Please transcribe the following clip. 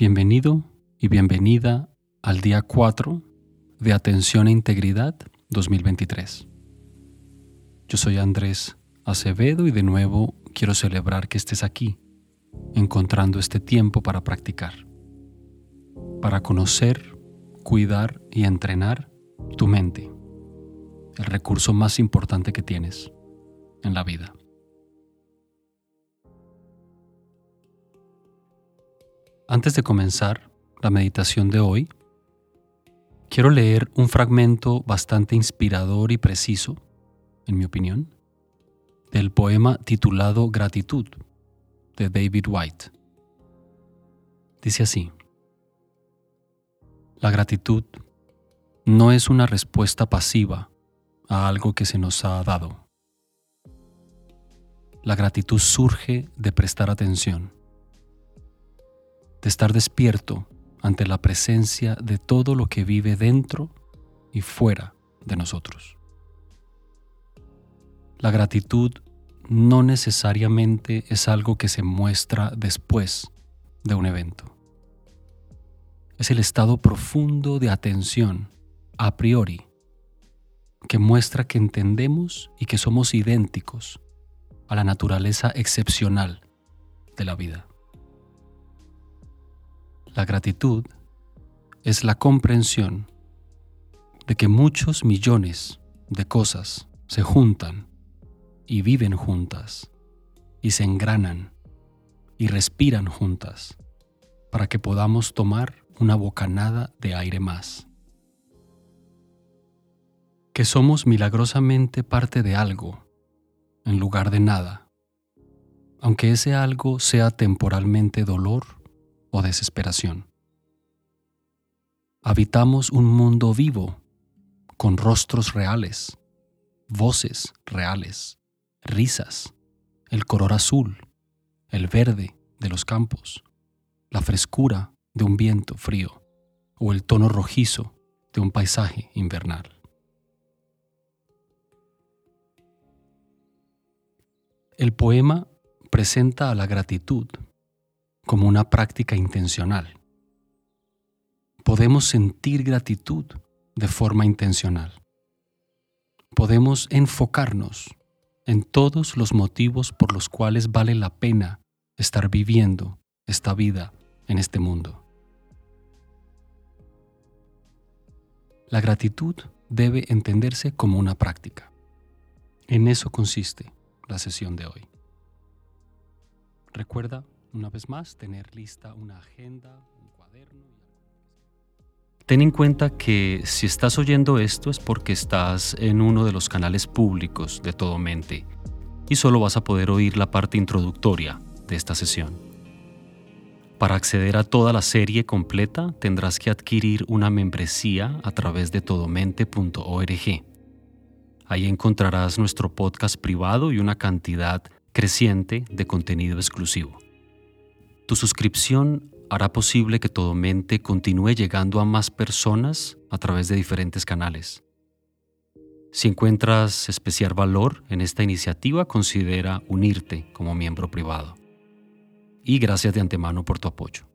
Bienvenido y bienvenida al día 4 de Atención e Integridad 2023. Yo soy Andrés Acevedo y de nuevo quiero celebrar que estés aquí, encontrando este tiempo para practicar, para conocer, cuidar y entrenar tu mente, el recurso más importante que tienes en la vida. Antes de comenzar la meditación de hoy, quiero leer un fragmento bastante inspirador y preciso, en mi opinión, del poema titulado Gratitud de David White. Dice así, La gratitud no es una respuesta pasiva a algo que se nos ha dado. La gratitud surge de prestar atención de estar despierto ante la presencia de todo lo que vive dentro y fuera de nosotros. La gratitud no necesariamente es algo que se muestra después de un evento. Es el estado profundo de atención a priori que muestra que entendemos y que somos idénticos a la naturaleza excepcional de la vida. La gratitud es la comprensión de que muchos millones de cosas se juntan y viven juntas y se engranan y respiran juntas para que podamos tomar una bocanada de aire más. Que somos milagrosamente parte de algo en lugar de nada, aunque ese algo sea temporalmente dolor o desesperación. Habitamos un mundo vivo, con rostros reales, voces reales, risas, el color azul, el verde de los campos, la frescura de un viento frío o el tono rojizo de un paisaje invernal. El poema presenta a la gratitud una práctica intencional. Podemos sentir gratitud de forma intencional. Podemos enfocarnos en todos los motivos por los cuales vale la pena estar viviendo esta vida en este mundo. La gratitud debe entenderse como una práctica. En eso consiste la sesión de hoy. Recuerda una vez más, tener lista una agenda, un cuaderno. Ten en cuenta que si estás oyendo esto es porque estás en uno de los canales públicos de Todo Mente y solo vas a poder oír la parte introductoria de esta sesión. Para acceder a toda la serie completa tendrás que adquirir una membresía a través de todomente.org. Ahí encontrarás nuestro podcast privado y una cantidad creciente de contenido exclusivo. Tu suscripción hará posible que Todo Mente continúe llegando a más personas a través de diferentes canales. Si encuentras especial valor en esta iniciativa, considera unirte como miembro privado. Y gracias de antemano por tu apoyo.